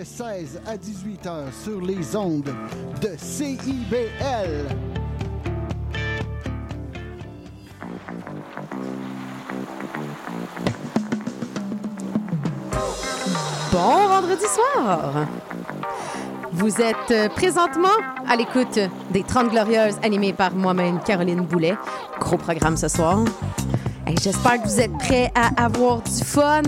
de 16 à 18 heures sur les ondes de CIBL. Bon vendredi soir! Vous êtes présentement à l'écoute des 30 Glorieuses animées par moi-même, Caroline Boulet. Gros programme ce soir. J'espère que vous êtes prêts à avoir du fun.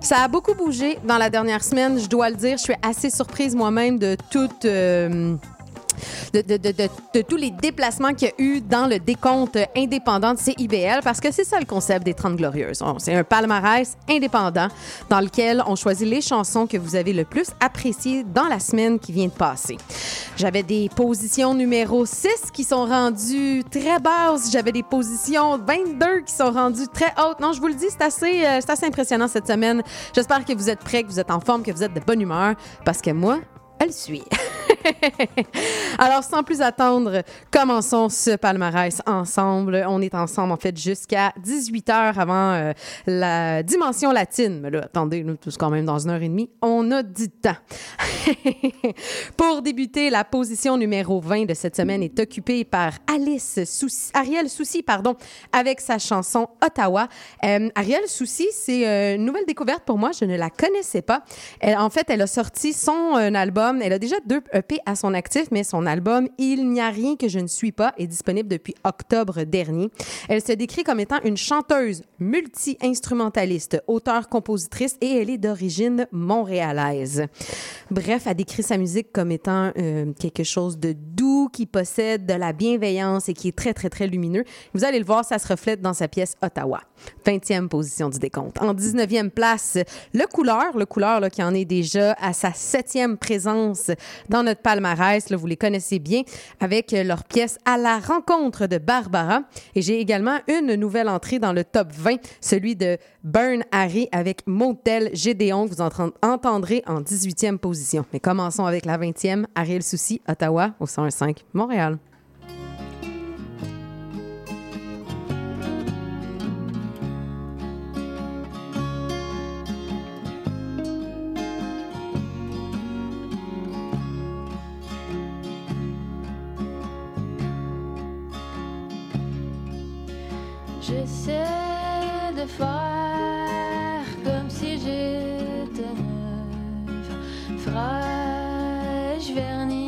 Ça a beaucoup bougé dans la dernière semaine, je dois le dire. Je suis assez surprise moi-même de toute... euh, de, tous les déplacements qu'il y a eu dans le décompte indépendant de CIBL, parce que c'est ça le concept des 30 Glorieuses. C'est un palmarès indépendant dans lequel on choisit les chansons que vous avez le plus appréciées dans la semaine qui vient de passer. J'avais des positions numéro 6 qui sont rendues très basses. J'avais des positions 22 qui sont rendues très hautes. Non, je vous le dis, c'est assez, euh, assez impressionnant cette semaine. J'espère que vous êtes prêts, que vous êtes en forme, que vous êtes de bonne humeur, parce que moi, elle suit. Alors, sans plus attendre, commençons ce palmarès ensemble. On est ensemble, en fait, jusqu'à 18 heures avant euh, la dimension latine. Mais là, attendez, nous, tous quand même dans une heure et demie. On a du temps. Pour débuter, la position numéro 20 de cette semaine est occupée par Alice Soucy, Ariel Soucy, pardon, avec sa chanson Ottawa. Euh, Ariel Soucy, c'est euh, une nouvelle découverte pour moi. Je ne la connaissais pas. En fait, elle a sorti son euh, album. Elle a déjà deux EP à son actif, mais son album Il n'y a rien que je ne suis pas est disponible depuis octobre dernier. Elle se décrit comme étant une chanteuse multi-instrumentaliste, auteure-compositrice et elle est d'origine montréalaise. Bref, elle décrit sa musique comme étant euh, quelque chose de doux, qui possède de la bienveillance et qui est très, très, très lumineux. Vous allez le voir, ça se reflète dans sa pièce Ottawa. 20e position du décompte. En 19e place, Le Couleur, Le Couleur là, qui en est déjà à sa septième présence dans notre palmarès. Vous les connaissez bien avec euh, leur pièce À la rencontre de Barbara. Et j'ai également une nouvelle entrée dans le top 20, celui de Burn Harry avec Motel Gédéon que vous entend- entendrez en 18e position. Mais commençons avec la 20e, Ariel Soucy, Ottawa, au 105 Montréal. J'essaie de faire comme si j'étais neuve, fraîche, vernie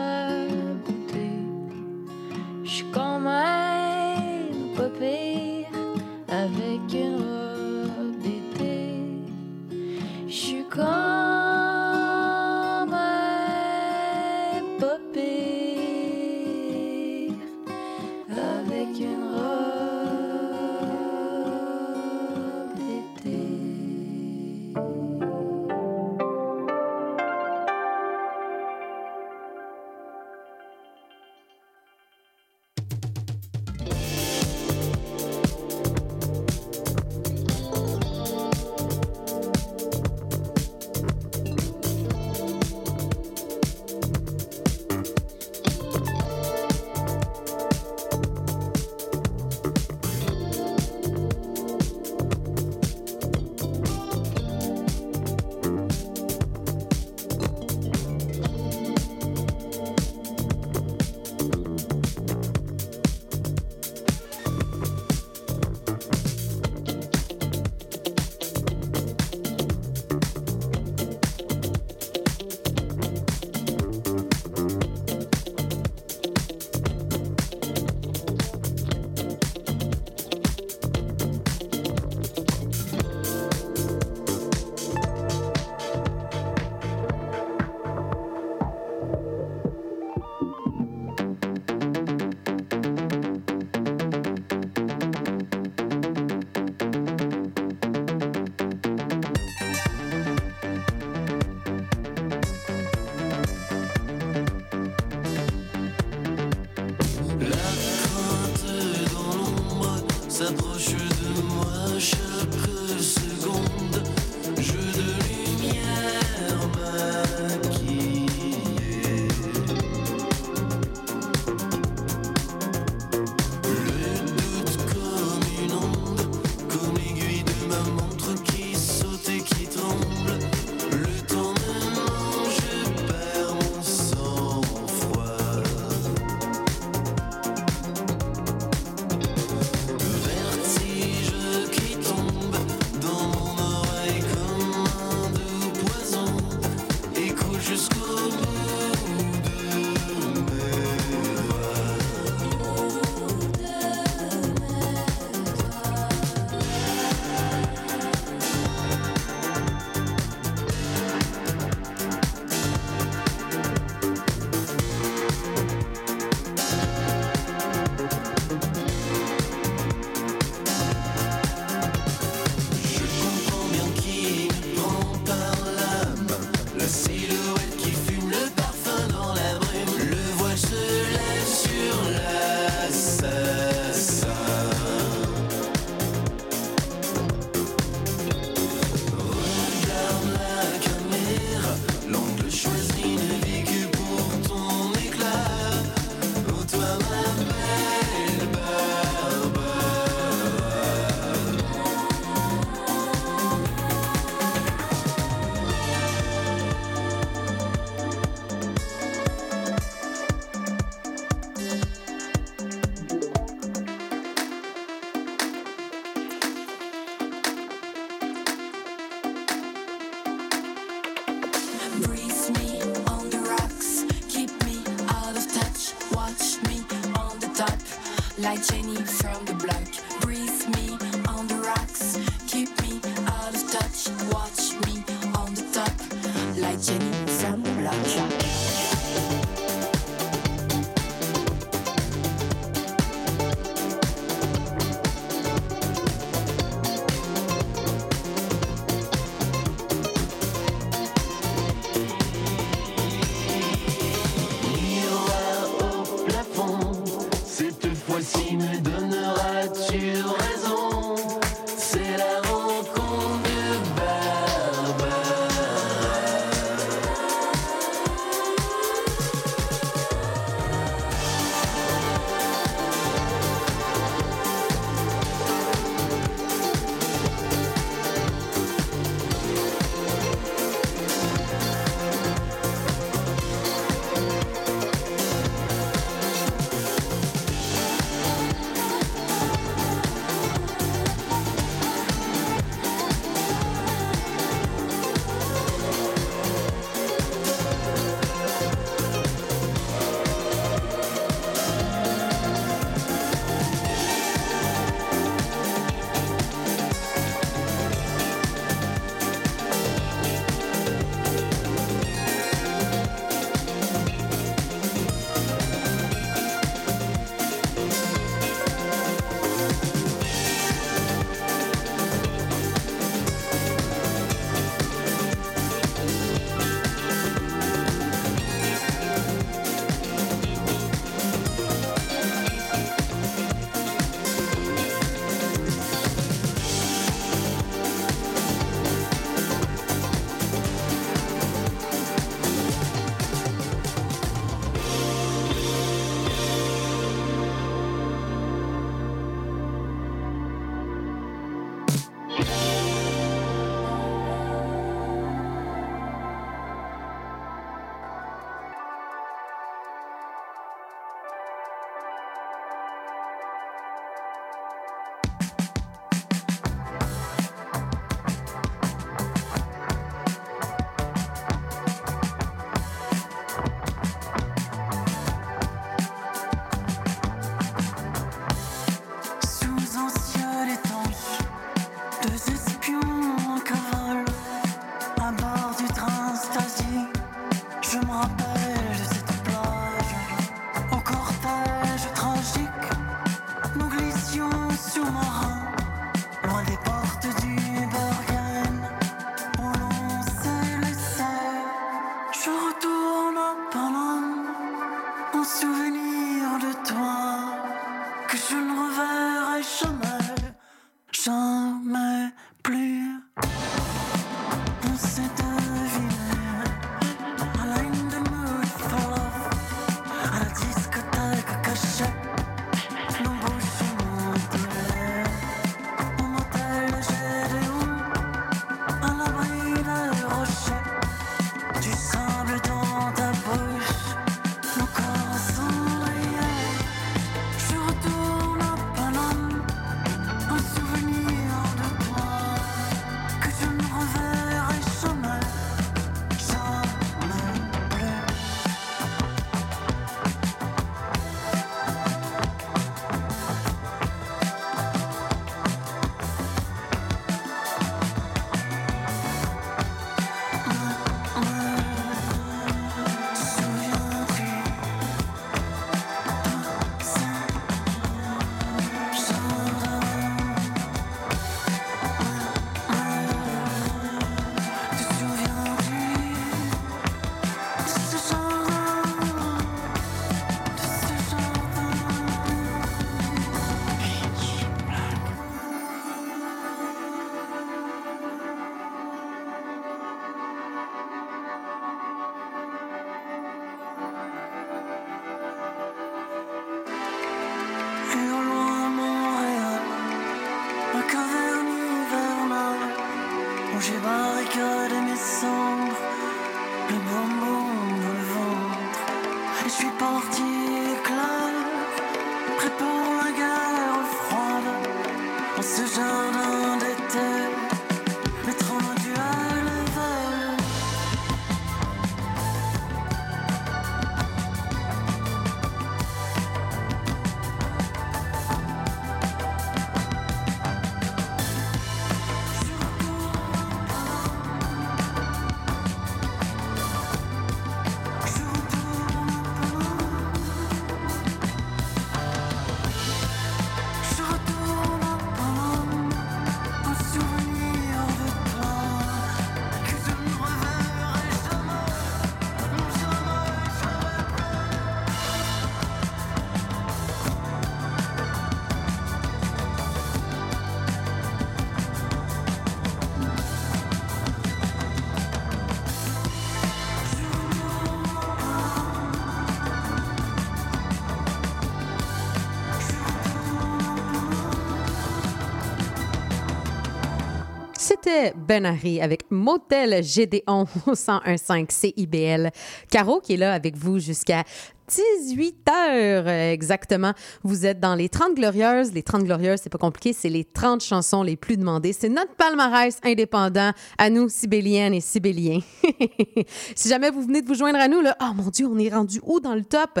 C'était Ben avec Motel Gédéon au 101.5 CIBL. Caro qui est là avec vous jusqu'à 18 heures euh, exactement. Vous êtes dans les 30 glorieuses. Les 30 glorieuses, c'est pas compliqué, c'est les 30 chansons les plus demandées. C'est notre palmarès indépendant à nous, Sibéliennes et Sibéliens. si jamais vous venez de vous joindre à nous, là, oh mon Dieu, on est rendu où dans le top?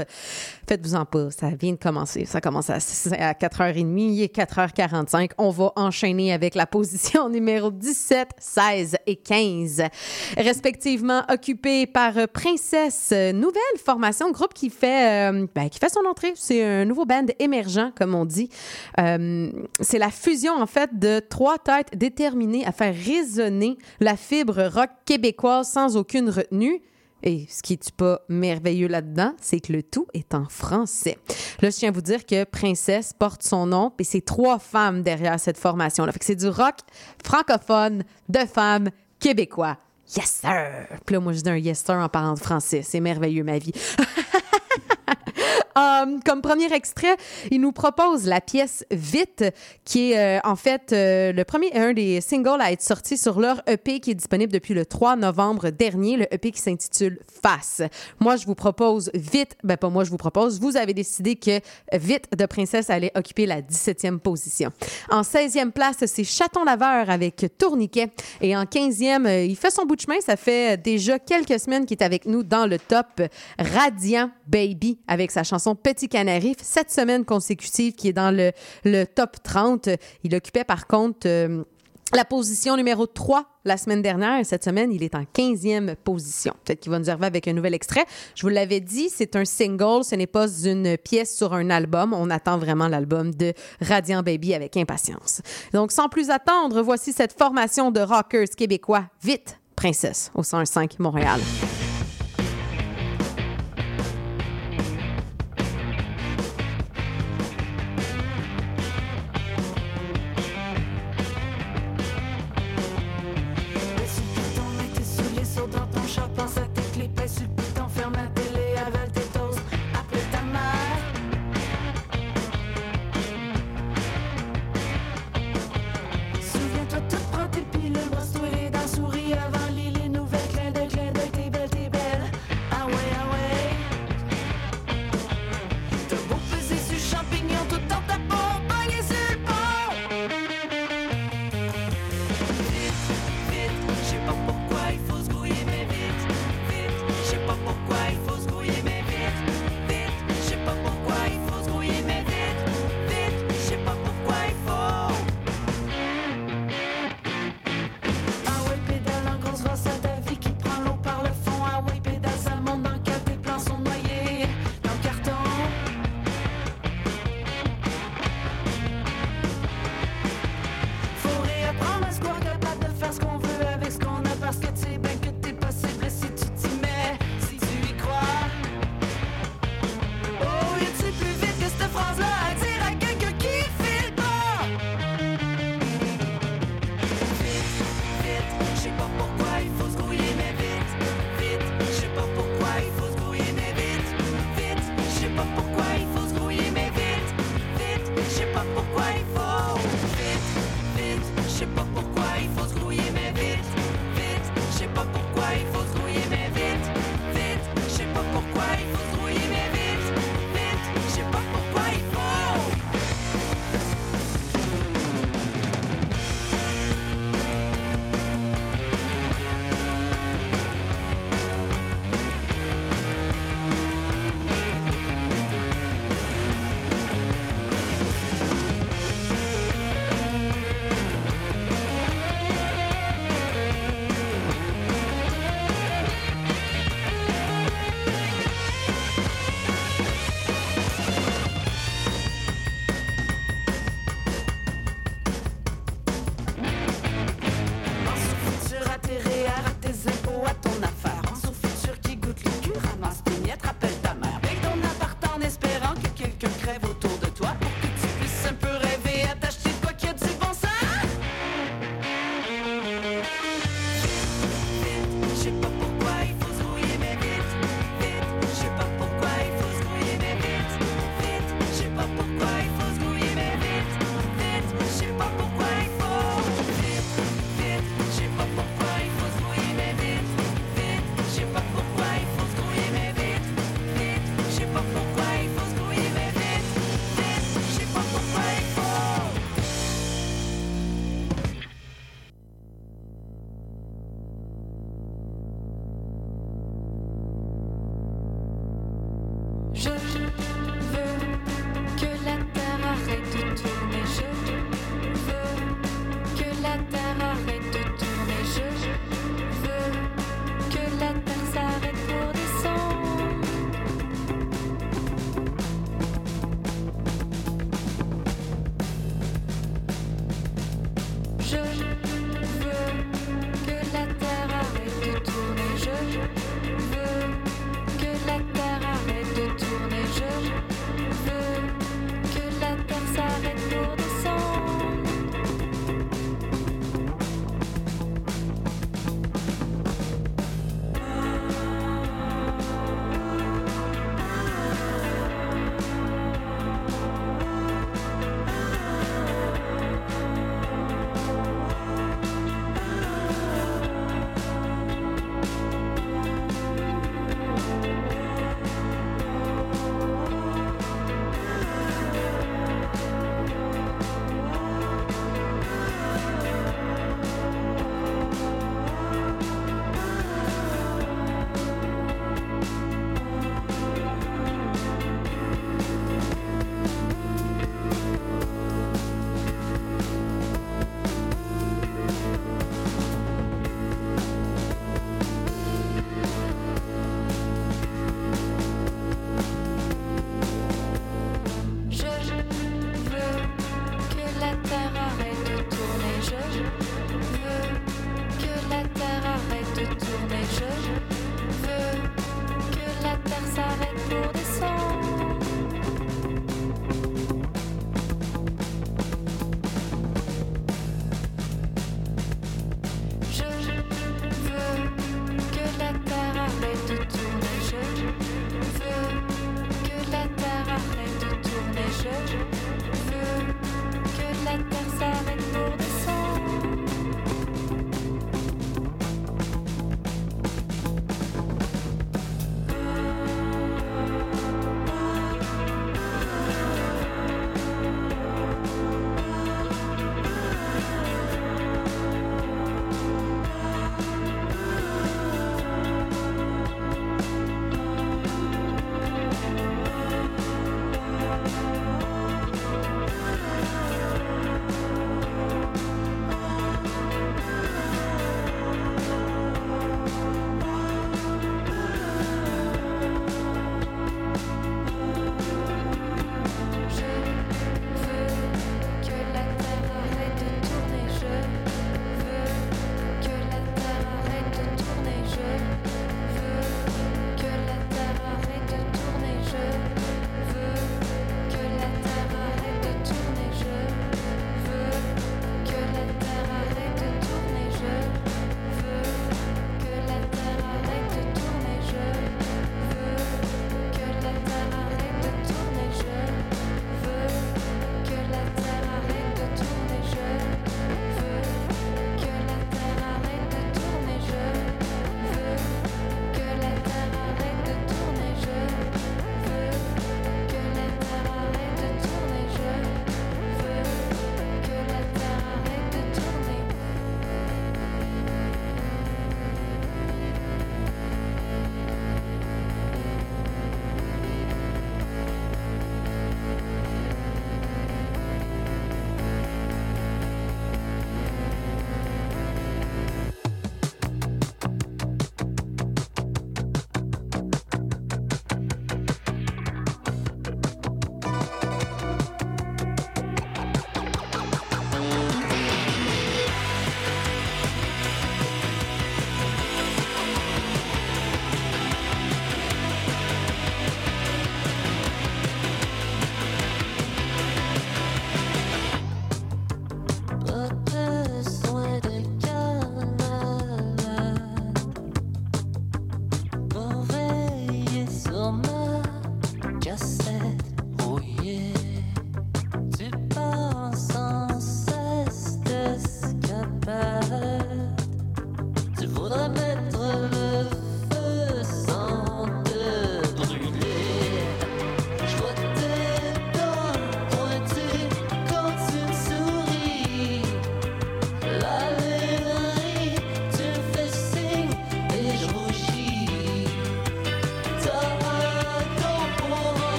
Faites-vous-en pas, ça vient de commencer. Ça commence à, à 4h30, il est 4h45. On va enchaîner avec la position numéro 17, 16 et 15, respectivement occupée par Princesse, nouvelle formation, groupe qui fait, euh, ben, qui fait son entrée. C'est un nouveau band émergent, comme on dit. Euh, c'est la fusion, en fait, de trois têtes déterminées à faire résonner la fibre rock québécoise sans aucune retenue. Et ce qui est pas merveilleux là-dedans, c'est que le tout est en français. Là, je tiens à vous dire que Princesse porte son nom et c'est trois femmes derrière cette formation-là. Fait que c'est du rock francophone de femmes québécois. Yes, sir! Puis là, moi, je dis un yes, sir en parlant de français. C'est merveilleux, ma vie. Um, comme premier extrait, il nous propose la pièce Vite, qui est euh, en fait euh, le premier, un des singles à être sorti sur leur EP qui est disponible depuis le 3 novembre dernier, le EP qui s'intitule Face. Moi, je vous propose Vite, ben pas moi, je vous propose, vous avez décidé que Vite de Princesse allait occuper la 17e position. En 16e place, c'est Chaton Laveur avec Tourniquet. Et en 15e, euh, il fait son bout de chemin, ça fait déjà quelques semaines qu'il est avec nous dans le top Radiant Baby avec sa chanson Petit Canari, sept semaines consécutives qui est dans le, le top 30. Il occupait par contre euh, la position numéro 3 la semaine dernière. Cette semaine, il est en 15e position. Peut-être qu'il va nous arriver avec un nouvel extrait. Je vous l'avais dit, c'est un single, ce n'est pas une pièce sur un album. On attend vraiment l'album de Radiant Baby avec impatience. Donc, sans plus attendre, voici cette formation de rockers québécois. Vite, Princesse, au 105 Montréal.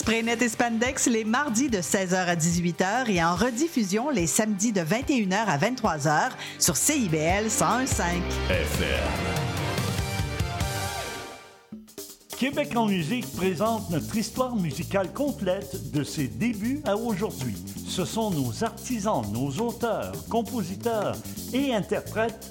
Spraynet et Spandex les mardis de 16h à 18h et en rediffusion les samedis de 21h à 23h sur CIBL 101.5. FM. Québec en musique présente notre histoire musicale complète de ses débuts à aujourd'hui. Ce sont nos artisans, nos auteurs, compositeurs et interprètes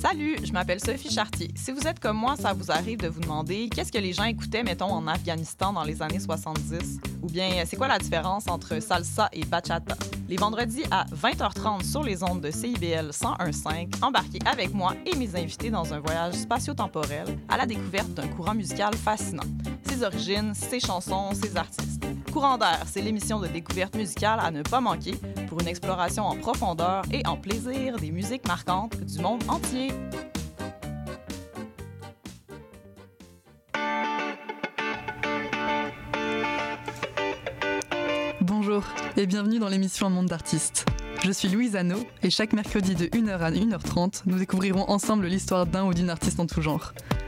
Salut, je m'appelle Sophie Chartier. Si vous êtes comme moi, ça vous arrive de vous demander qu'est-ce que les gens écoutaient, mettons, en Afghanistan dans les années 70? Ou bien, c'est quoi la différence entre salsa et bachata? Les vendredis à 20h30 sur les ondes de CIBL 101.5, embarquez avec moi et mes invités dans un voyage spatio-temporel à la découverte d'un courant musical fascinant. Ses origines, ses chansons, ses artistes. Courant d'air, c'est l'émission de découverte musicale à ne pas manquer pour une exploration en profondeur et en plaisir des musiques marquantes du monde entier. Bonjour et bienvenue dans l'émission Un monde d'artistes. Je suis Louise Anneau et chaque mercredi de 1h à 1h30, nous découvrirons ensemble l'histoire d'un ou d'une artiste en tout genre.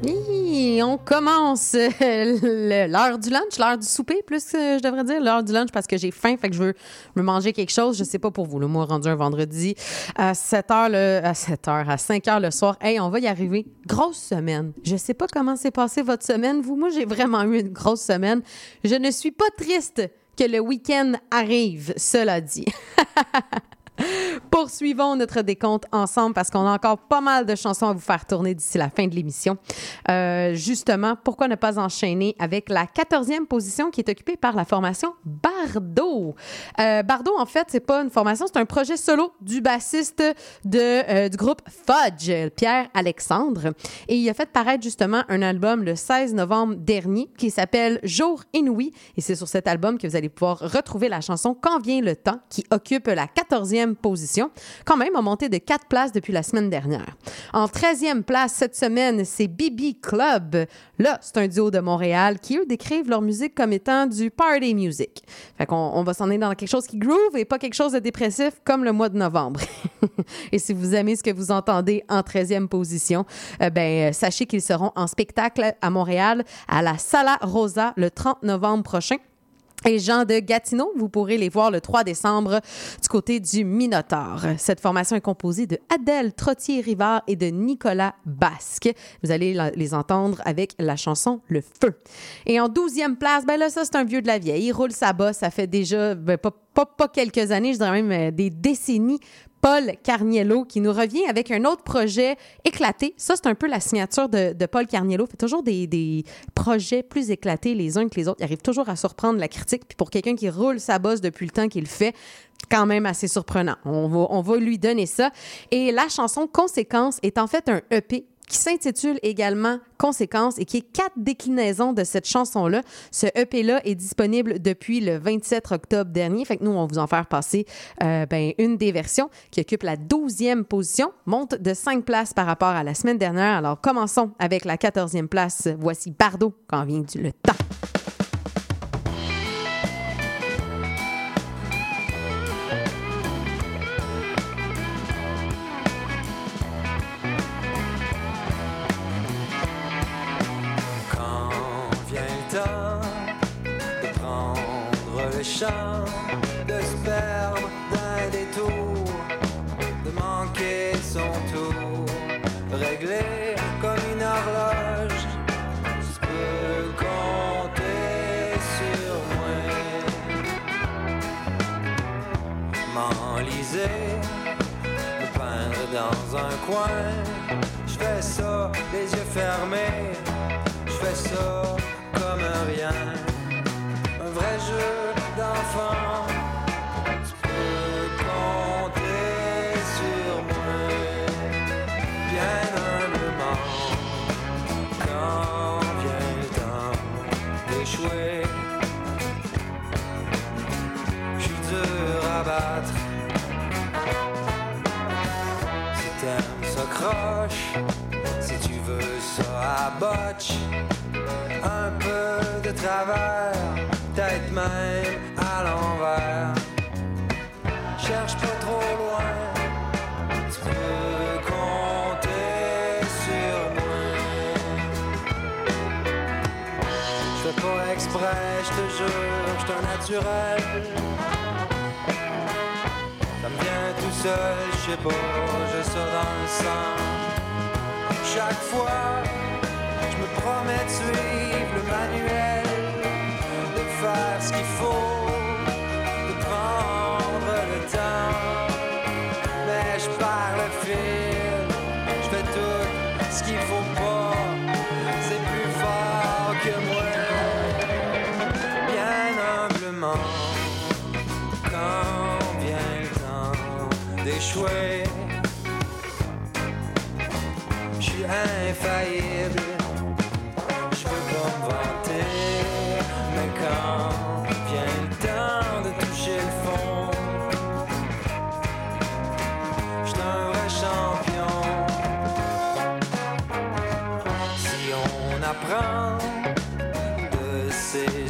On commence euh, l'heure du lunch, l'heure du souper, plus euh, je devrais dire, l'heure du lunch parce que j'ai faim, fait que je veux me manger quelque chose. Je sais pas pour vous, le moi rendu un vendredi à 7 heures, le, à 7 heures, à 5 heures le soir. Hey, on va y arriver. Grosse semaine. Je sais pas comment s'est passée votre semaine. Vous, moi, j'ai vraiment eu une grosse semaine. Je ne suis pas triste que le week-end arrive, cela dit. Poursuivons notre décompte ensemble parce qu'on a encore pas mal de chansons à vous faire tourner d'ici la fin de l'émission. Euh, justement, pourquoi ne pas enchaîner avec la 14e position qui est occupée par la formation Bardo? Euh, Bardo, en fait, c'est pas une formation, c'est un projet solo du bassiste de, euh, du groupe Fudge, Pierre Alexandre. Et il a fait paraître justement un album le 16 novembre dernier qui s'appelle Jour inouï. Et c'est sur cet album que vous allez pouvoir retrouver la chanson Quand vient le temps qui occupe la 14e position, quand même a monté de 4 places depuis la semaine dernière. En 13e place cette semaine, c'est Bibi Club. Là, c'est un duo de Montréal qui, eux, décrivent leur musique comme étant du party music. Fait qu'on on va s'en aller dans quelque chose qui groove et pas quelque chose de dépressif comme le mois de novembre. et si vous aimez ce que vous entendez en 13e position, euh, ben, euh, sachez qu'ils seront en spectacle à Montréal à la Sala Rosa le 30 novembre prochain. Et Jean de Gatineau, vous pourrez les voir le 3 décembre du côté du Minotaure. Cette formation est composée de Adèle Trottier-Rivard et de Nicolas Basque. Vous allez les entendre avec la chanson Le Feu. Et en 12e place, ben là, ça, c'est un vieux de la vieille. Il roule sa bosse, ça fait déjà, ben, pas, pas, pas quelques années, je dirais même euh, des décennies. Paul Carniello qui nous revient avec un autre projet éclaté. Ça, c'est un peu la signature de, Paul Carniello. Il fait toujours des, des projets plus éclatés les uns que les autres. Il arrive toujours à surprendre la critique. Puis pour quelqu'un qui roule sa bosse depuis le temps qu'il fait, quand même assez surprenant. On va, on va lui donner ça. Et la chanson Conséquence est en fait un EP qui s'intitule également Conséquences et qui est quatre déclinaisons de cette chanson-là. Ce EP-là est disponible depuis le 27 octobre dernier. Fait que nous, on va vous en faire passer euh, ben, une des versions qui occupe la 12e position, monte de 5 places par rapport à la semaine dernière. Alors, commençons avec la 14e place. Voici Bardot quand vient du le temps. Un peu de travers, peut-être même à l'envers. Cherche pas trop loin, tu peux compter sur moi. Je fais pas exprès, je te jure, je un naturel. Ça me vient tout seul, je sais pas, j'ai ça dans le sang. Chaque fois, je promets de suivre le manuel, de faire ce qu'il faut, de prendre le temps. Mais je perds le fil, je fais tout ce qu'il faut pas, c'est plus fort que moi. Bien humblement, quand vient le temps d'échouer. Je suis infaillible, quand vient le temps de toucher le fond, je suis un vrai champion. Si on apprend de ses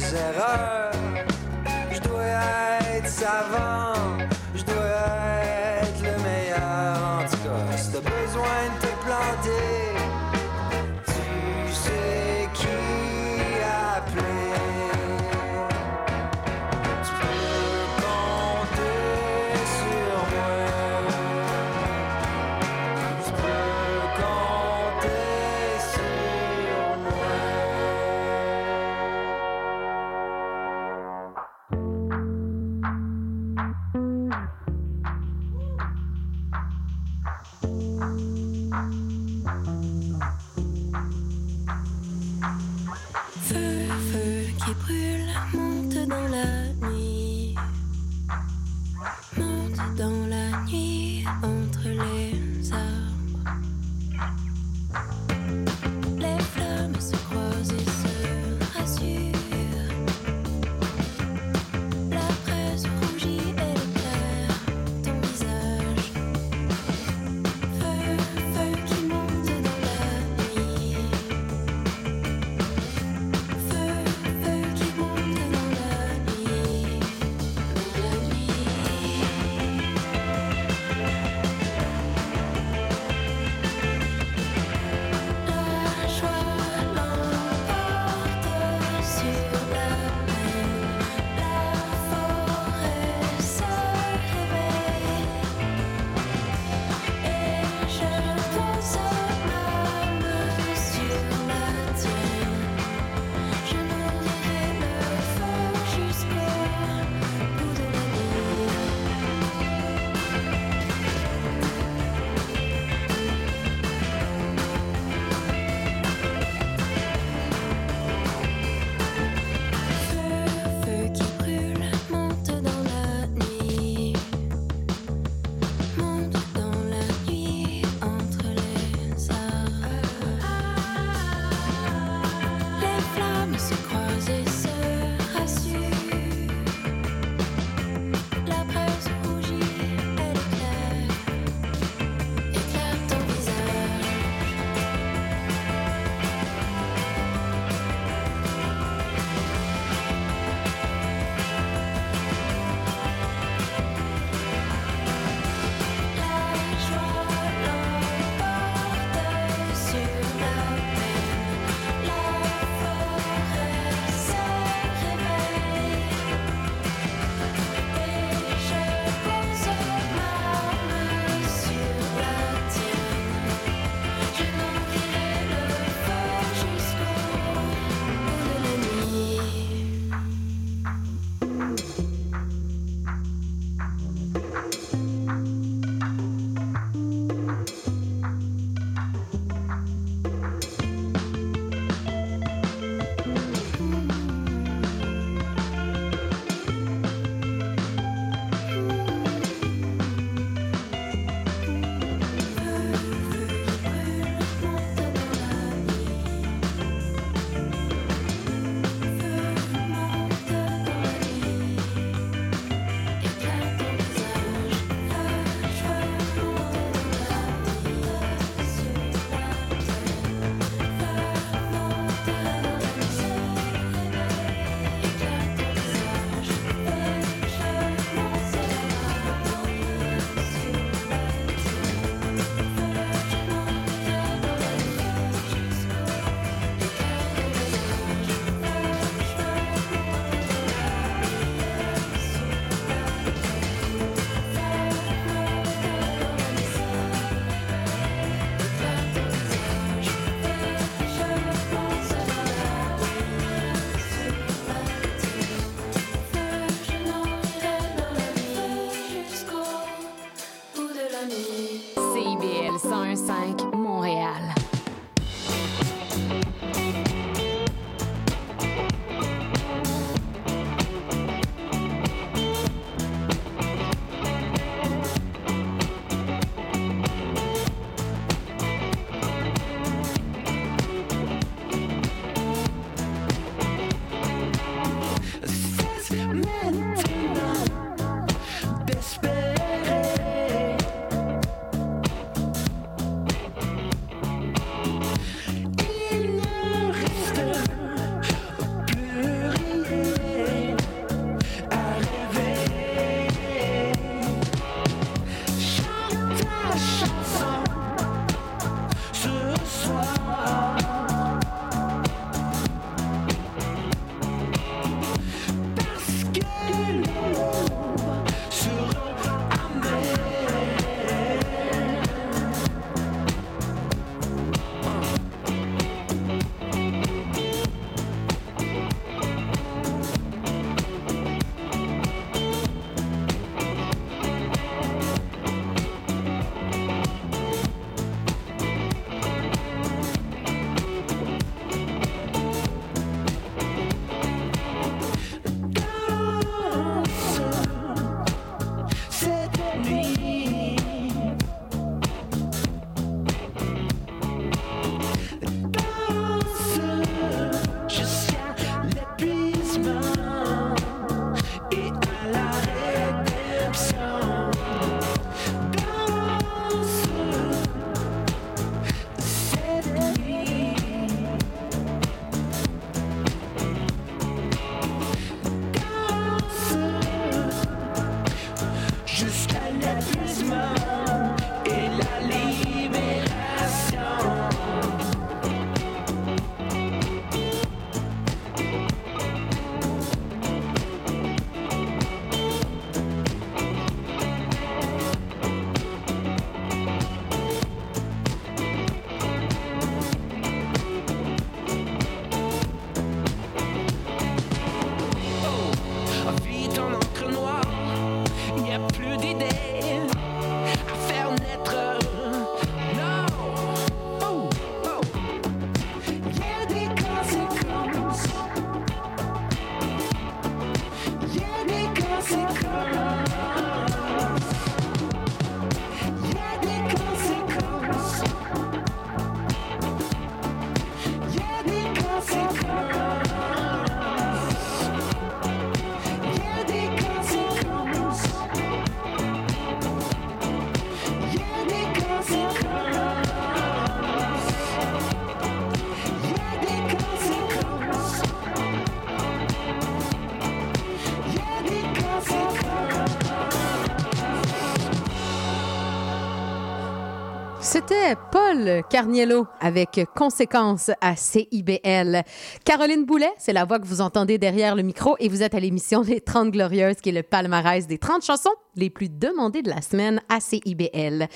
Paul Carniello avec Conséquences à CIBL. Caroline Boulet, c'est la voix que vous entendez derrière le micro et vous êtes à l'émission Les 30 Glorieuses, qui est le palmarès des 30 chansons les plus demandées de la semaine à CIBL.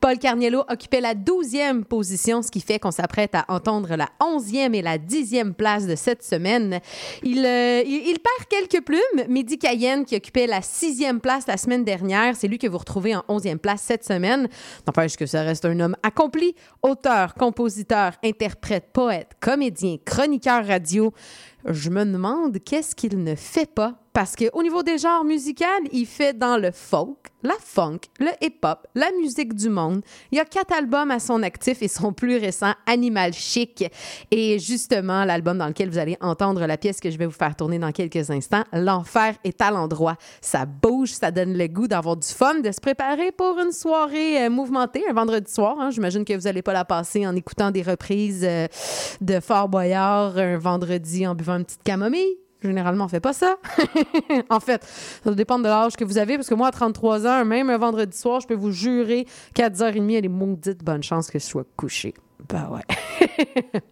Paul Carniello occupait la 12e position, ce qui fait qu'on s'apprête à entendre la 11e et la 10e place de cette semaine. Il, euh, il perd quelques plumes. Mehdi Cayenne, qui occupait la 6e place la semaine dernière, c'est lui que vous retrouvez en 11e place cette semaine. N'empêche que ça reste un homme accompli, auteur, compositeur, interprète, poète, comédien, chroniqueur radio. Je me demande qu'est-ce qu'il ne fait pas? Parce qu'au niveau des genres musicaux, il fait dans le folk, la funk, le hip-hop, la musique du monde. Il y a quatre albums à son actif et son plus récent, Animal Chic. Et justement, l'album dans lequel vous allez entendre la pièce que je vais vous faire tourner dans quelques instants, L'enfer est à l'endroit. Ça bouge, ça donne le goût d'avoir du fun, de se préparer pour une soirée euh, mouvementée, un vendredi soir. hein. J'imagine que vous n'allez pas la passer en écoutant des reprises euh, de Fort Boyard un vendredi en buvant une petite camomille. Généralement, on fait pas ça. en fait, ça dépend de l'âge que vous avez, parce que moi, à 33 ans, même un vendredi soir, je peux vous jurer qu'à 10h30, elle est maudite bonne chance que je sois couché. Ben ouais.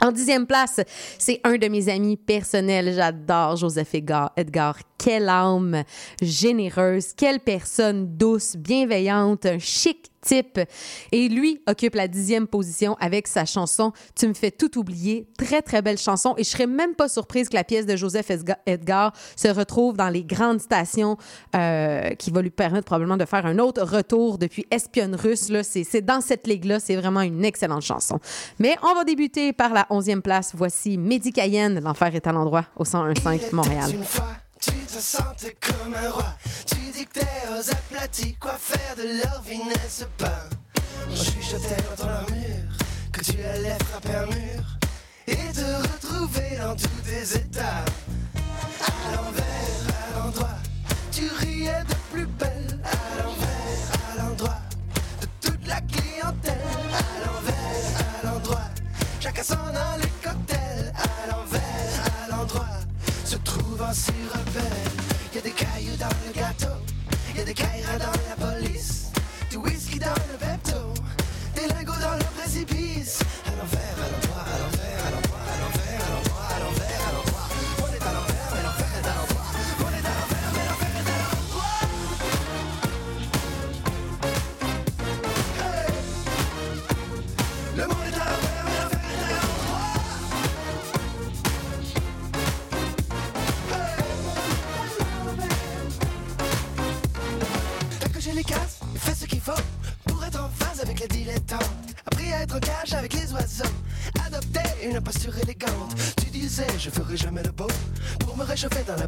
En dixième place, c'est un de mes amis personnels. J'adore Joseph Edgar. Edgar. Quelle âme généreuse, quelle personne douce, bienveillante, un chic Et lui occupe la dixième position avec sa chanson Tu me fais tout oublier. Très, très belle chanson. Et je serais même pas surprise que la pièce de Joseph Edgar se retrouve dans les grandes stations euh, qui va lui permettre probablement de faire un autre retour depuis Espionne russe. C'est, dans cette ligue-là. C'est vraiment une excellente chanson. Mais on va débuter par la onzième place. Voici Mehdi Cayenne. L'enfer est à l'endroit au 101.5 Montréal. Tu te sentais comme un roi. Tu dictais aux aplatis quoi faire de leur vie n'est-ce pas? On chuchotait dans ton armure que tu allais frapper un mur et te retrouver dans tous tes états. À l'envers, à l'endroit, tu riais de plus belle. À l'envers, à l'endroit de toute la clientèle. À l'envers, à l'endroit, chacun s'en a un si rebelle. Y a des cailloux dans le gâteau, y a des caïras dans la police, du whisky dans le Pepto, des lingots dans le précipice.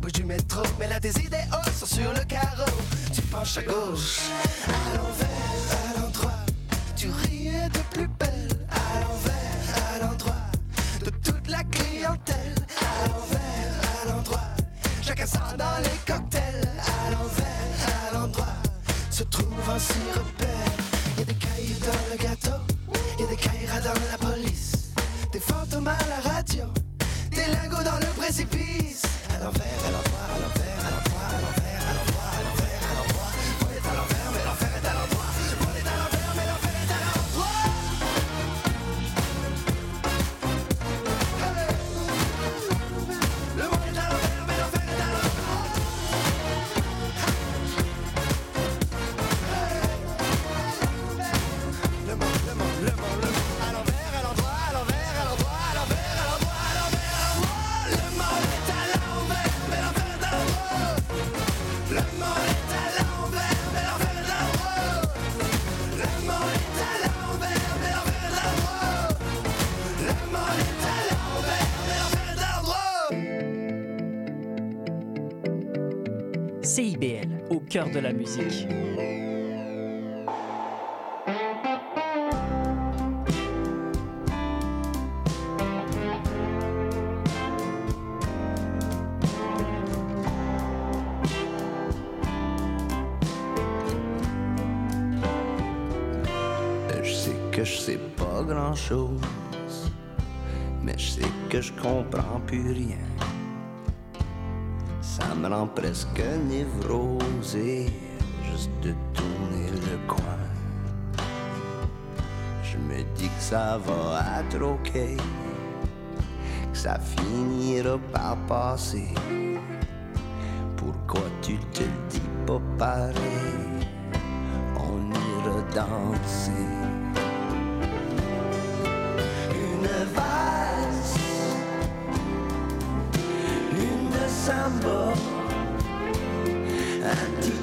Du métro. Mais là, tes idéaux sont sur le carreau. Tu penches à gauche, Je sais que je sais pas grand chose, mais je sais que je comprends plus rien. Ça me rend presque névrosé ça va être ok, que ça finira par passer. Pourquoi tu te dis pas pareil? On ira danser. Une valse, une samba, un petit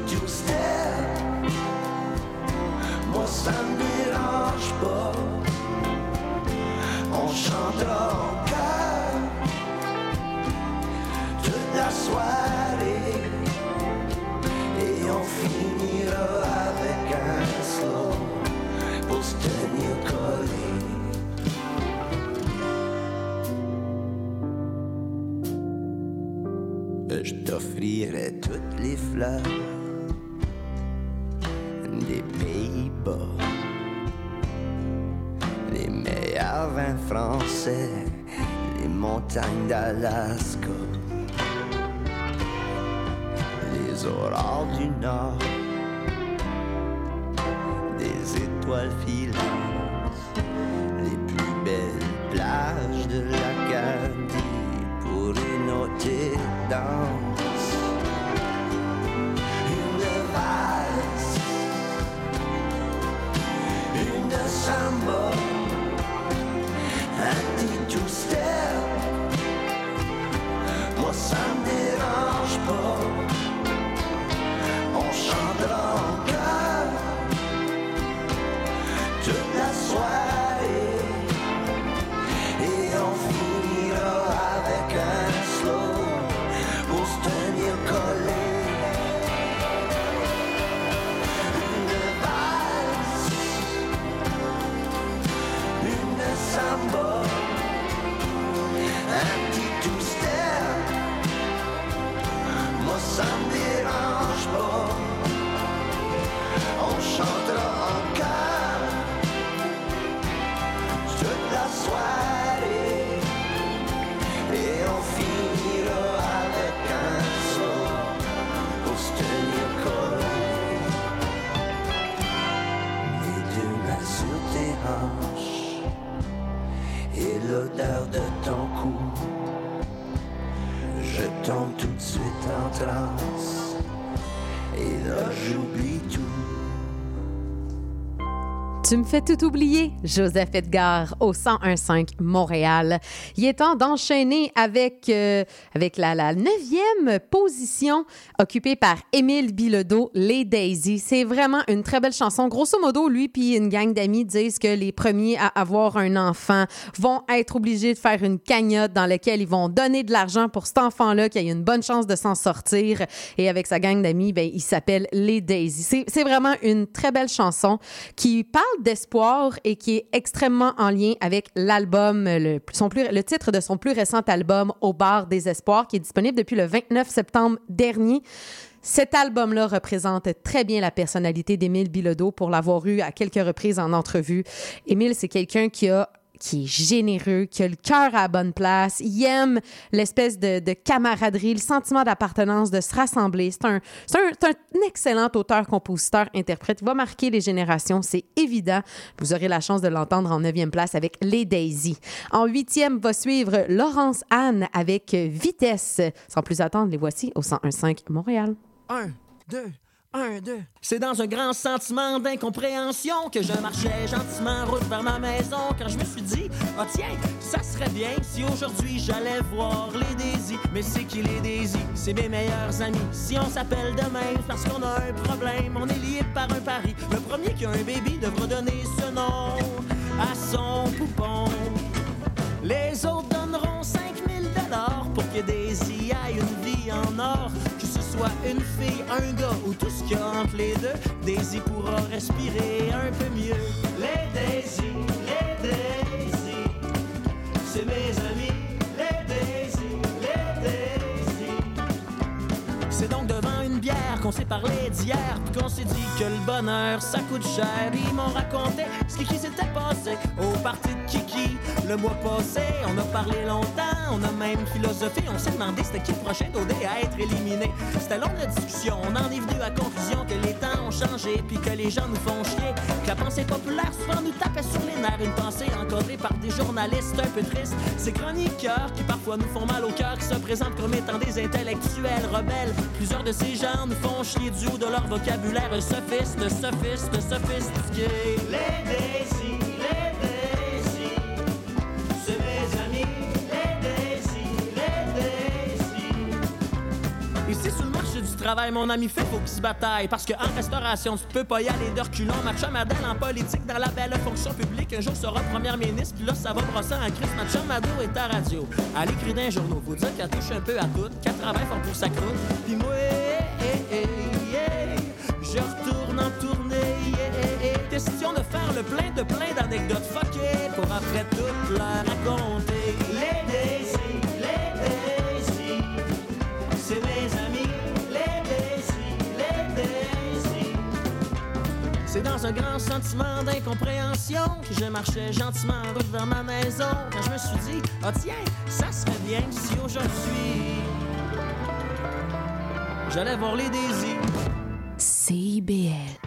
des Tu me fais tout oublier, Joseph Edgar au 1015 Montréal. Il est temps d'enchaîner avec, euh, avec la, la neuvième position occupée par Émile Bilodeau, Les Daisy. C'est vraiment une très belle chanson. Grosso modo, lui puis une gang d'amis disent que les premiers à avoir un enfant vont être obligés de faire une cagnotte dans laquelle ils vont donner de l'argent pour cet enfant-là qui a une bonne chance de s'en sortir. Et avec sa gang d'amis, ben, il s'appelle Les Daisy. C'est- C'est vraiment une très belle chanson qui parle d'espoir et qui est extrêmement en lien avec l'album, le, son plus, le titre de son plus récent album, Au bar des espoirs, qui est disponible depuis le 29 septembre dernier. Cet album-là représente très bien la personnalité d'Émile Bilodeau pour l'avoir eu à quelques reprises en entrevue. Émile, c'est quelqu'un qui a qui est généreux, qui a le cœur à la bonne place. Il aime l'espèce de, de camaraderie, le sentiment d'appartenance, de se rassembler. C'est un, un excellent auteur, compositeur, interprète. Il va marquer les générations, c'est évident. Vous aurez la chance de l'entendre en neuvième place avec Les Daisy. En huitième va suivre Laurence Anne avec Vitesse. Sans plus attendre, les voici au 1015 Montréal. Un, deux, un, deux. C'est dans un grand sentiment d'incompréhension que je marchais gentiment route vers ma maison quand je me suis dit, ah tiens, ça serait bien si aujourd'hui j'allais voir les Daisy. Mais c'est qui les Daisy? C'est mes meilleurs amis. Si on s'appelle demain parce qu'on a un problème, on est liés par un pari. Le premier qui a un baby devra donner ce nom à son poupon. Les autres donneront 5000 dollars pour que Daisy aille une vie en or. Que ce soit une fille, un gars ou tout les deux, Daisy pourra respirer un peu mieux. Les Daisy, les Daisy, c'est mes amis. Les Daisy, les Daisy. C'est donc une qu'on s'est parlé d'hier, puis qu'on s'est dit que le bonheur ça coûte cher. Ils m'ont raconté ce qui s'était passé au parti de Kiki. Le mois passé, on a parlé longtemps, on a même philosophé, on s'est demandé c'était qui le prochain d'OD à être éliminé. C'était long la discussion, on en est venu à la conclusion que les puis que les gens nous font chier. Que la pensée populaire souvent nous tapait sur les nerfs, une pensée encodée par des journalistes un peu tristes. Ces chroniqueurs qui parfois nous font mal au cœur, qui se présentent comme étant des intellectuels rebelles. Plusieurs de ces gens nous font chier du haut de leur vocabulaire sophiste, sophiste, sophistiqué. Les Daisy, les Daisy, c'est mes amis. Les Daisy, les. Ici, sur le du travail, mon ami fait faut qu'il se bataille. Parce qu'en restauration, tu peux pas y aller de reculons. Ma chum en politique, dans la belle fonction publique, un jour sera première ministre, puis là, ça va brosser en crise. Ma chum est à radio. Elle écrit dans les journaux, faut dire qu'elle touche un peu à tout, qu'elle travaille fort pour sa croûte. Puis moi, eh, eh, eh, je retourne en tournée. Question de faire le plein de plein d'anecdotes fuckées pour après tout leur raconter. Les un grand sentiment d'incompréhension que je marchais gentiment en route vers ma maison. Quand je me suis dit, ah tiens, ça serait bien si aujourd'hui j'allais voir les Daisy. CIBL.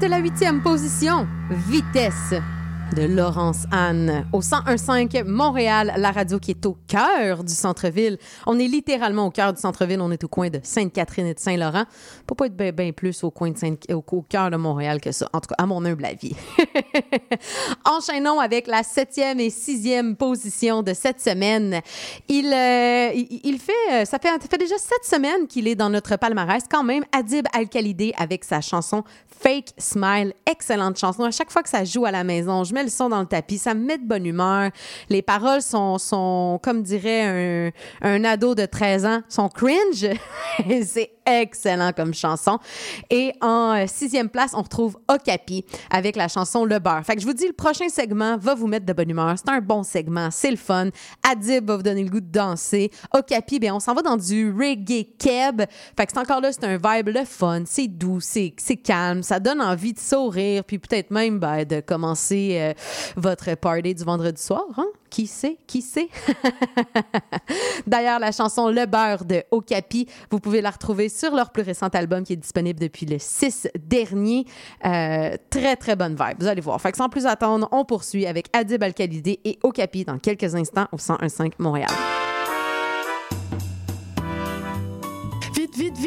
C'était la huitième position, Vitesse. Laurence Anne au 1015 Montréal, la radio qui est au cœur du centre-ville. On est littéralement au cœur du centre-ville. On est au coin de Sainte-Catherine et de Saint-Laurent. Peut pas être bien plus au coin de Sainte au, au cœur de Montréal que ça. En tout cas, à mon humble avis. Enchaînons avec la septième et sixième position de cette semaine. Il, euh, fait, euh, ça fait, ça fait déjà sept semaines qu'il est dans notre palmarès quand même. Adib Al-Khalidé avec sa chanson Fake Smile. Excellente chanson. À chaque fois que ça joue à la maison, je mets le son dans le tapis, ça me met de bonne humeur. Les paroles sont, sont comme dirait un, un ado de 13 ans, sont cringe. C'est excellent comme chanson. Et en euh, sixième place, on retrouve Okapi avec la chanson Le Beurre. Fait que je vous dis, le prochain segment va vous mettre de bonne humeur. C'est un bon segment, c'est le fun. Adib va vous donner le goût de danser. Okapi, ben on s'en va dans du reggae keb. Fait que c'est encore là, c'est un vibe le fun, c'est doux, c'est c'est calme, ça donne envie de sourire, puis peut-être même ben, de commencer euh, votre party du vendredi soir. Hein? Qui sait? Qui sait? D'ailleurs, la chanson Le beurre de Okapi, vous pouvez la retrouver sur leur plus récent album qui est disponible depuis le 6 dernier. Euh, très, très bonne vibe. Vous allez voir. Fait que sans plus attendre, on poursuit avec Adib Al-Khalidé et Okapi dans quelques instants au 1015 Montréal.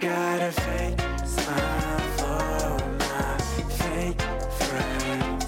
Got a fake smile for my fake friends.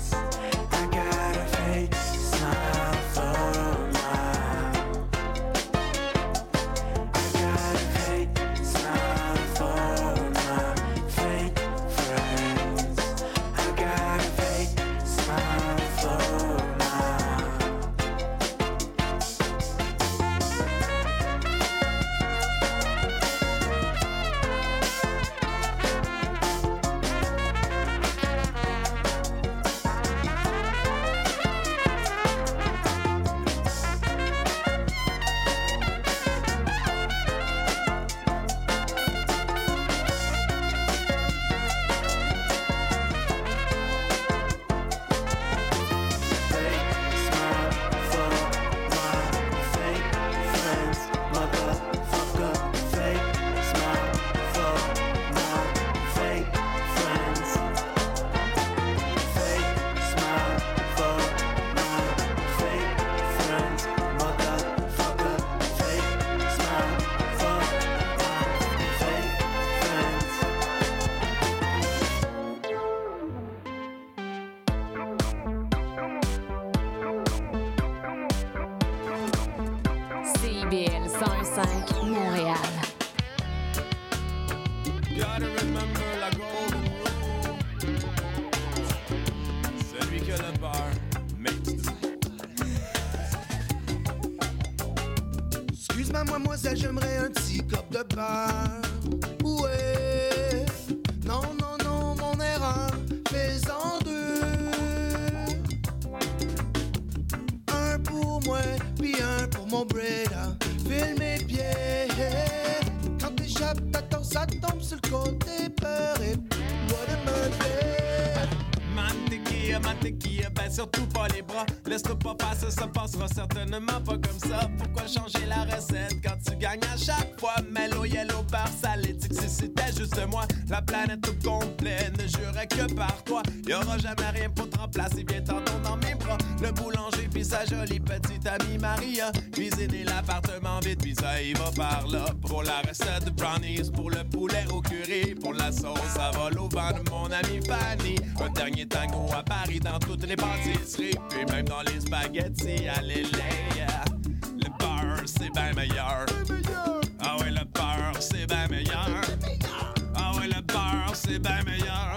Bien meilleur.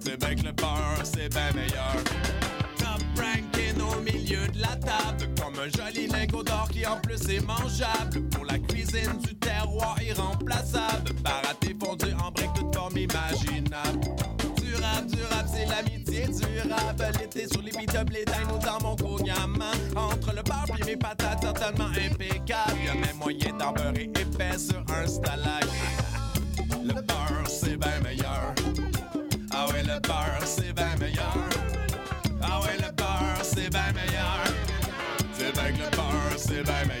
C'est bien que le beurre, c'est bien meilleur. Top ranking au milieu de la table, comme un joli lingot d'or qui en plus est mangeable. Pour la cuisine du terroir irremplaçable, baraté fondu en briques toute forme imaginable. Durable, durable, c'est l'amitié durable. L'été sur les beat-up, les dinos dans mon cognaman. Entre le beurre et mes patates, certainement impeccable. Y'a même moyen d'en beurrer épais sur un stalag. Le beurre, c'est bien meilleur. Le beurre, c'est bien meilleur. Ah ouais, le beurre, c'est bien meilleur. C'est bien que le beurre, c'est bien meilleur.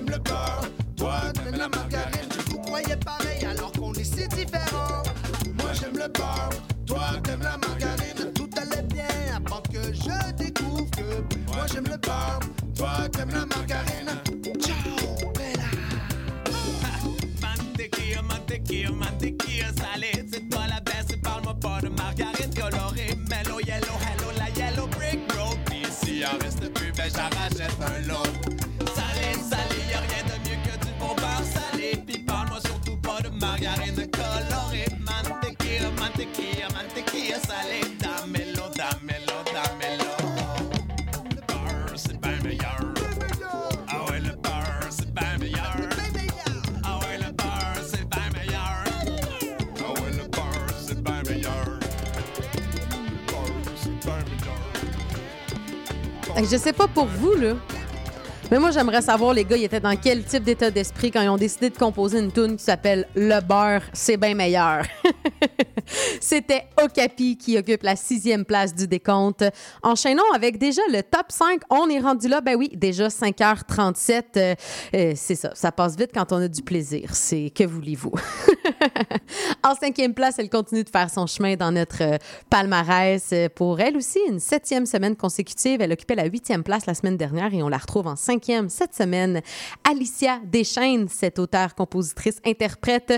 J'aime le beurre, toi t'aimes la margarine. Vous croyez pareil alors qu'on est si différents. Moi j'aime le beurre, toi t'aimes la margarine. Tout allait bien avant que je découvre que moi j'aime le beurre, toi t'aimes la margarine. Ciao, bella. Mantequilla, mantequilla, mantequilla salée. C'est toi la baisse, parle-moi pas de margarine colorée. Mellow, yellow, hello, la yellow brick road. S'il en reste plus, ben j'en rachète un lot. Je sais pas pour vous, là. Mais moi, j'aimerais savoir, les gars, ils étaient dans quel type d'état d'esprit quand ils ont décidé de composer une tune qui s'appelle Le beurre, c'est bien meilleur. C'était Okapi qui occupe la sixième place du décompte. Enchaînons avec déjà le top 5. On est rendu là, ben oui, déjà 5h37. Euh, euh, c'est ça, ça passe vite quand on a du plaisir. C'est que voulez-vous? en cinquième place, elle continue de faire son chemin dans notre euh, palmarès. Euh, Pour elle aussi, une septième semaine consécutive. Elle occupait la huitième place la semaine dernière et on la retrouve en cinquième cette semaine. Alicia Deschaines, cette auteure, compositrice, interprète,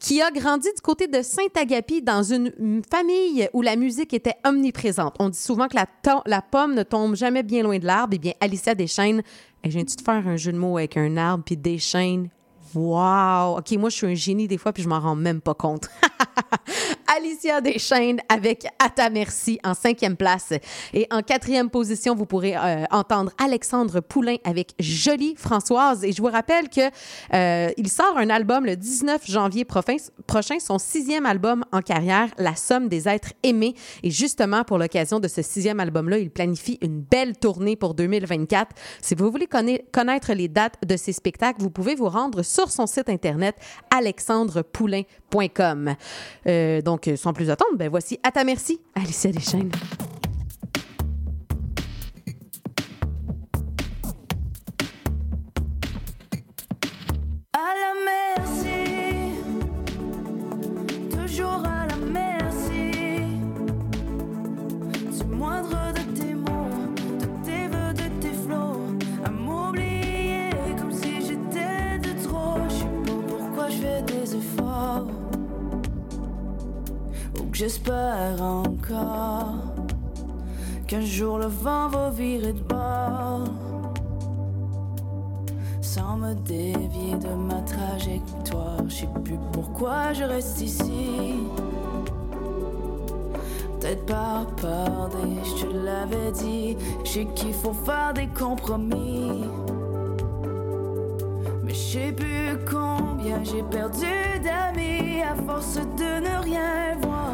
qui a grandi du côté de Saint-Agapi dans une famille où la musique était omniprésente. On dit souvent que la, la pomme ne tombe jamais bien loin de l'arbre. Eh bien, Alicia Deschaines, et j'ai de faire un jeu de mots avec un arbre? Puis des chaînes. Wow! OK, moi, je suis un génie des fois, puis je m'en rends même pas compte. Alicia Deschaines avec À merci en cinquième place. Et en quatrième position, vous pourrez euh, entendre Alexandre Poulain avec Jolie Françoise. Et je vous rappelle que euh, il sort un album le 19 janvier prochain, prochain, son sixième album en carrière, La somme des êtres aimés. Et justement, pour l'occasion de ce sixième album-là, il planifie une belle tournée pour 2024. Si vous voulez conna- connaître les dates de ses spectacles, vous pouvez vous rendre sur son site internet alexandrepoulain.com. Euh, donc, sans plus attendre, ben voici à ta merci, Alicia Deschaines. À la merci, toujours à j'espère encore qu'un jour le vent va virer de bord sans me dévier de ma trajectoire. Je sais plus pourquoi je reste ici. Peut-être par peur je te l'avais dit. Je sais qu'il faut faire des compromis. Mais je sais plus combien j'ai perdu d'amis à force de ne rien voir.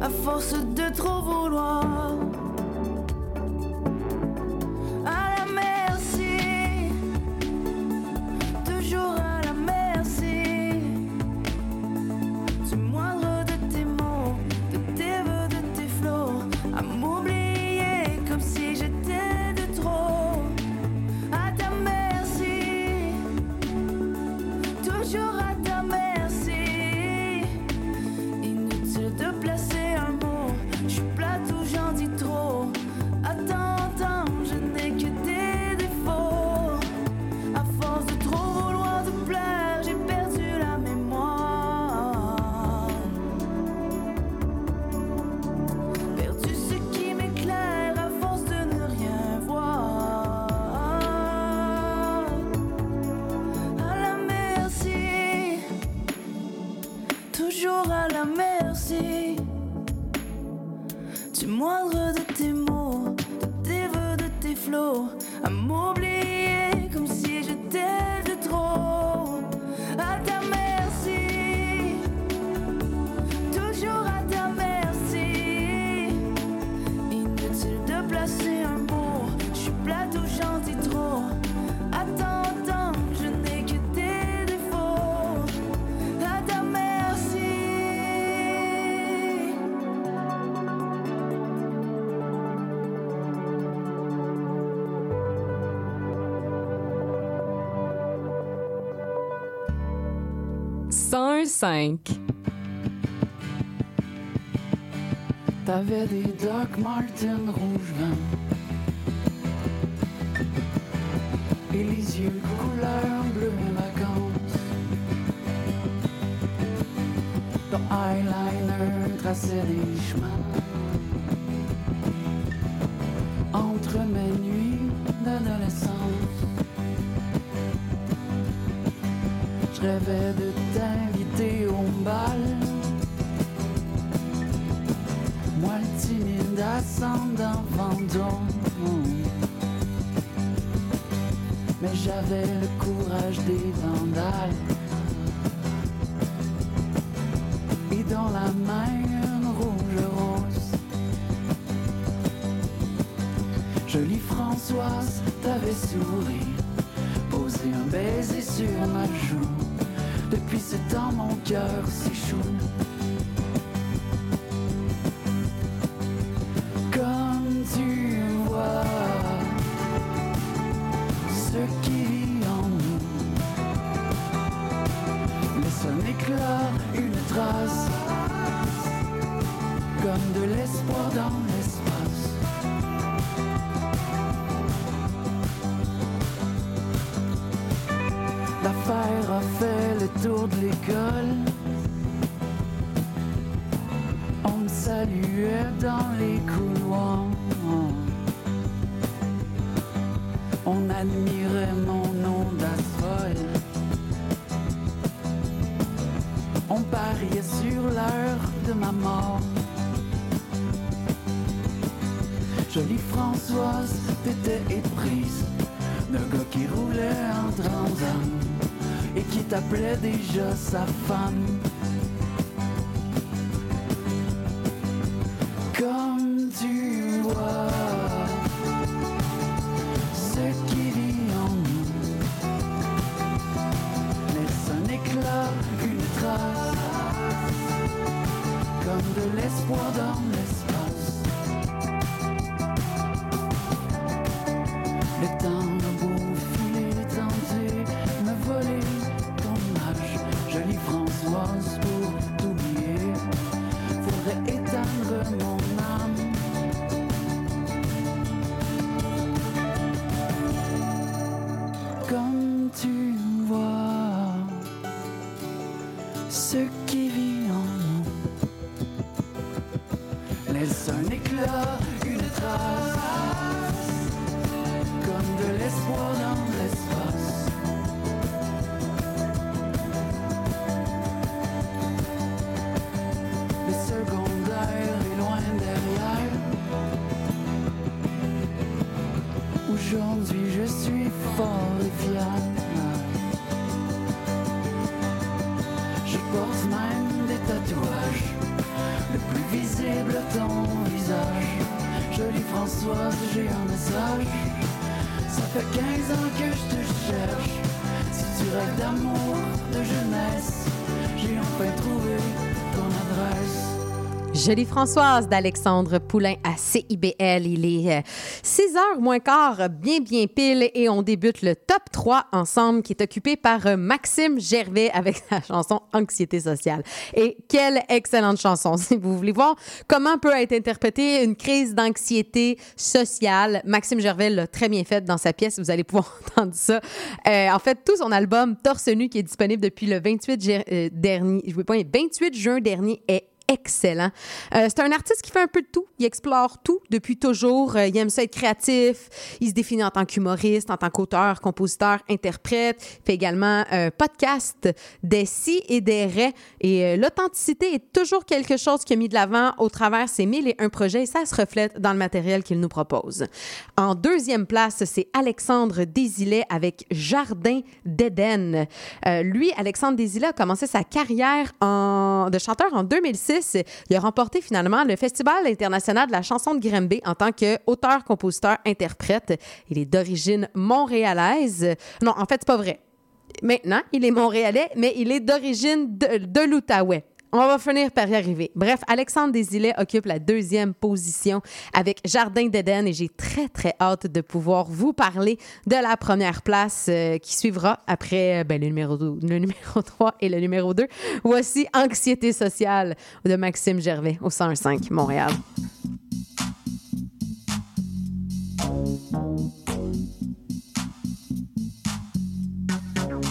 À force de trop vouloir. T'avais des Doc Martin rouge Et les yeux couleur bleu vacances Ton eyeliner traçait des chemins Le courage des vandales Françoise, t'étais éprise d'un gars qui roulait en transam et qui t'appelait déjà sa femme. Jolie Françoise d'Alexandre Poulain à CIBL. Il est euh, 6 heures moins quart, bien, bien pile, et on débute le top 3 ensemble qui est occupé par euh, Maxime Gervais avec sa chanson Anxiété sociale. Et quelle excellente chanson! Si vous voulez voir comment peut être interprétée une crise d'anxiété sociale, Maxime Gervais l'a très bien fait dans sa pièce. Vous allez pouvoir entendre ça. Euh, en fait, tout son album Torse nu qui est disponible depuis le 28, ger- euh, dernier, je pas, 28 juin dernier est excellent. Euh, c'est un artiste qui fait un peu de tout. Il explore tout depuis toujours. Euh, il aime ça être créatif. Il se définit en tant qu'humoriste, en tant qu'auteur, compositeur, interprète. Il fait également un podcast des si et des ré. Et euh, l'authenticité est toujours quelque chose qu'il a mis de l'avant au travers ses mille et un projets et ça se reflète dans le matériel qu'il nous propose. En deuxième place, c'est Alexandre Désilet avec Jardin d'Éden. Euh, lui, Alexandre Désilet a commencé sa carrière en- de chanteur en 2006. Il a remporté finalement le Festival international de la chanson de Grimby en tant qu'auteur, compositeur, interprète. Il est d'origine montréalaise. Non, en fait, c'est pas vrai. Maintenant, il est montréalais, mais il est d'origine de, de l'Outaouais. On va finir par y arriver. Bref, Alexandre Desilets occupe la deuxième position avec Jardin d'Éden et j'ai très, très hâte de pouvoir vous parler de la première place euh, qui suivra après euh, ben, le, numéro 12 le numéro 3 et le numéro 2. Voici Anxiété sociale de Maxime Gervais au 101.5 Montréal.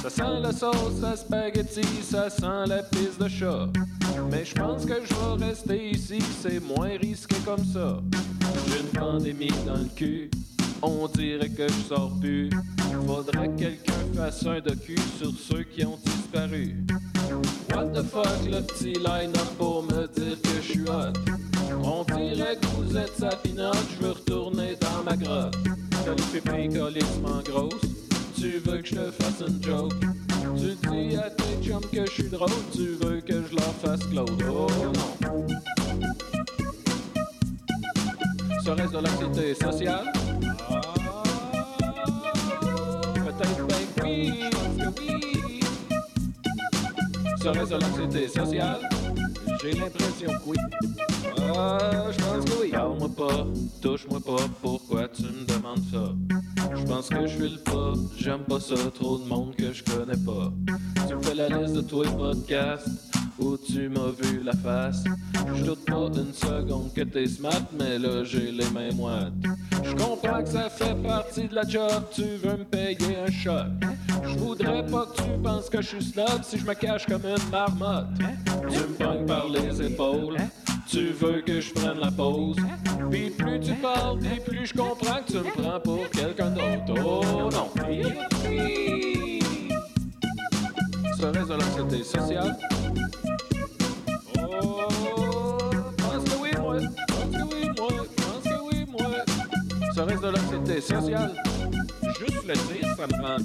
Ça sent la sauce à spaghetti, ça sent la pisse de chat. Mais je pense que je vais rester ici, c'est moins risqué comme ça. J'ai une pandémie dans le cul, on dirait que je sors plus. Faudrait que quelqu'un fasse un docu sur ceux qui ont disparu. What the fuck, le petit line-up pour me dire que je suis hot. On dirait que vous êtes sa pinotte, je veux retourner dans ma grotte. T'as les pépés colissement grosses, tu veux que je te fasse une joke? Tu dis à tes chums que je suis drôle, tu veux que je leur fasse Claude. Oh non. Serait-ce de l'anxiété sociale? Ah, Peut-être ben oui, parce que oui. Serait-ce de l'anxiété sociale? J'ai l'impression que oui. Ah, je pense que oui. Parle-moi pas, touche-moi pas, pourquoi tu me demandes ça? Je pense que je suis le pas, j'aime pas ça, trop de monde que je connais pas. Tu me fais la liste de tous les podcasts où tu m'as vu la face? Je doute pas une seconde que t'es smart, mais là j'ai les mains moites. Je comprends que ça fait partie de la job, tu veux me payer un choc. Je voudrais pas que tu penses que je suis snob si je me cache comme une marmotte. Tu me pognes par les épaules. Tu veux que je prenne la pause. Puis plus tu parles, puis plus je comprends que tu me prends pour quelqu'un d'autre. Oh non. Serait-ce de l'anxiété sociale? Serait-ce de l'anxiété sociale? Juste le dire, ça me rend.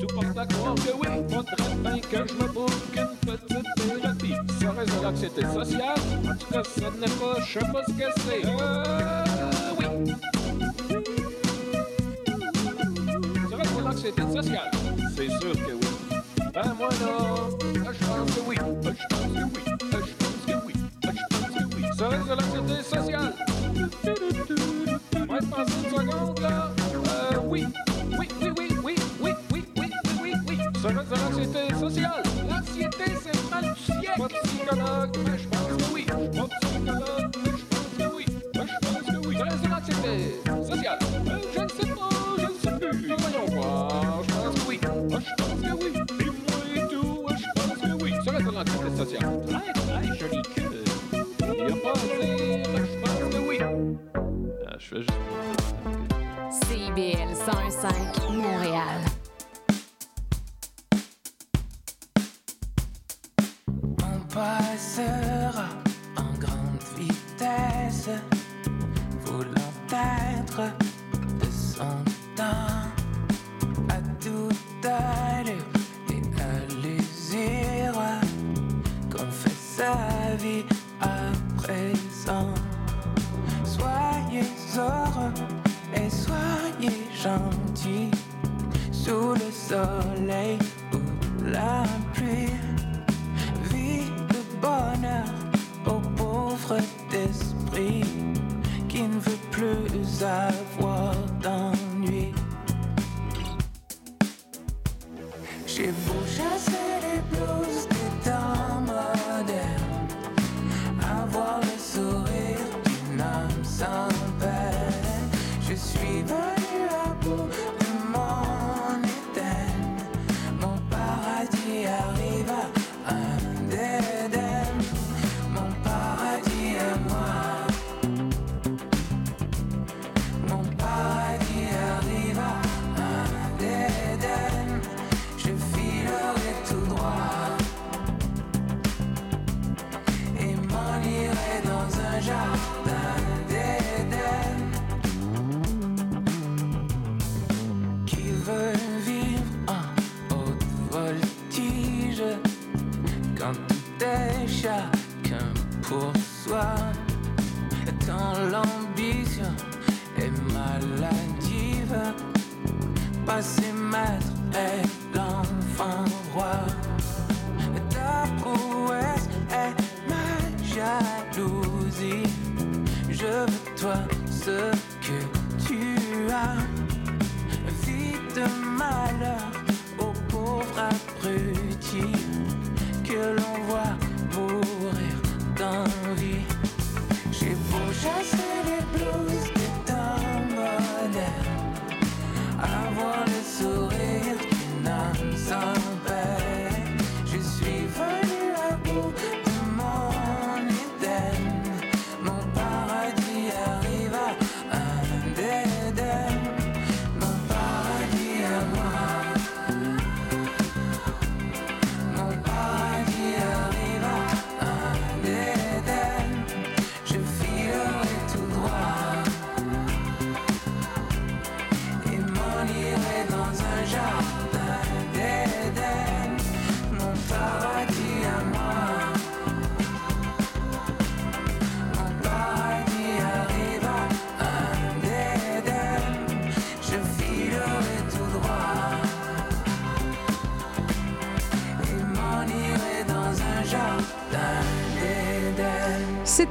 Tout porte à croire que oui, faudrait bien que je me boucle une petite thérapie. Serait-ce de l'anxiété sociale? En tout cas, ça n'est pas, je sais pas ce que c'est. Euh, oui. Serait-ce de l'anxiété sociale? C'est sûr que oui. Ben moi là, je pense que oui. Je pense que oui. Je pense que oui. Je pense que oui. Serait-ce de l'anxiété sociale? Moi, je pense une seconde là. Euh, oui. Oui, oui, oui, oui, oui, oui, oui, oui, oui. Serait-ce de l'anxiété sociale? L'anxiété, c'est mal du siècle. Oui. Oui. Oui.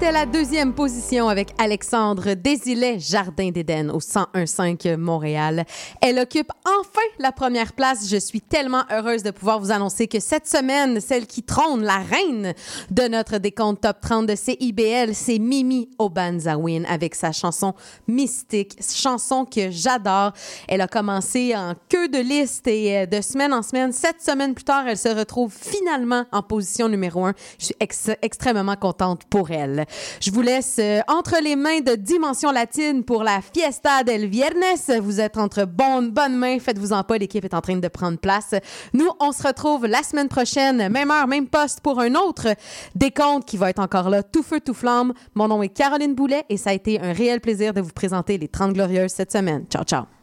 C'était la deuxième position avec Alexandre Désilet, Jardin d'Éden au 101.5 Montréal. Elle occupe la première place. Je suis tellement heureuse de pouvoir vous annoncer que cette semaine, celle qui trône, la reine de notre décompte top 30 de CIBL, c'est Mimi Obanzawin avec sa chanson Mystique, chanson que j'adore. Elle a commencé en queue de liste et euh, de semaine en semaine, sept semaines plus tard, elle se retrouve finalement en position numéro un. Je suis ex- extrêmement contente pour elle. Je vous laisse euh, entre les mains de Dimension Latine pour la Fiesta del Viernes. Vous êtes entre bonnes, bonnes mains. Faites-vous-en pas, l'équipe est en train de prendre place. Nous, on se retrouve la semaine prochaine, même heure, même poste, pour un autre décompte qui va être encore là, tout feu, tout flamme. Mon nom est Caroline Boulet et ça a été un réel plaisir de vous présenter les 30 Glorieuses cette semaine. Ciao, ciao.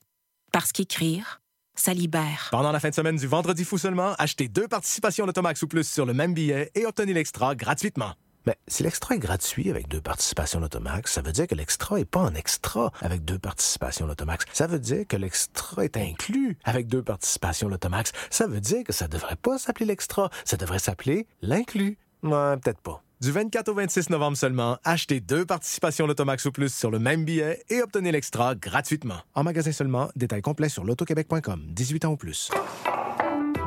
Parce qu'écrire, ça libère. Pendant la fin de semaine du Vendredi fou seulement, achetez deux participations Lotomax ou plus sur le même billet et obtenez l'extra gratuitement. Mais si l'extra est gratuit avec deux participations Lotomax, ça veut dire que l'extra est pas en extra avec deux participations Lotomax. Ça veut dire que l'extra est inclus avec deux participations Lotomax. Ça veut dire que ça devrait pas s'appeler l'extra, ça devrait s'appeler l'inclus. Ouais, peut-être pas. Du 24 au 26 novembre seulement, achetez deux participations Lotomax ou plus sur le même billet et obtenez l'extra gratuitement. En magasin seulement, détails complets sur lotoquebec.com. 18 ans ou plus.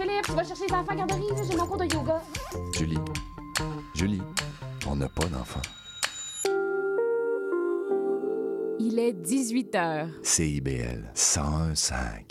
Philippe, tu vas chercher les enfants à garderie, j'ai mon cours de yoga. Julie, Julie, on n'a pas d'enfant. Il est 18 heures. CIBL 101.5.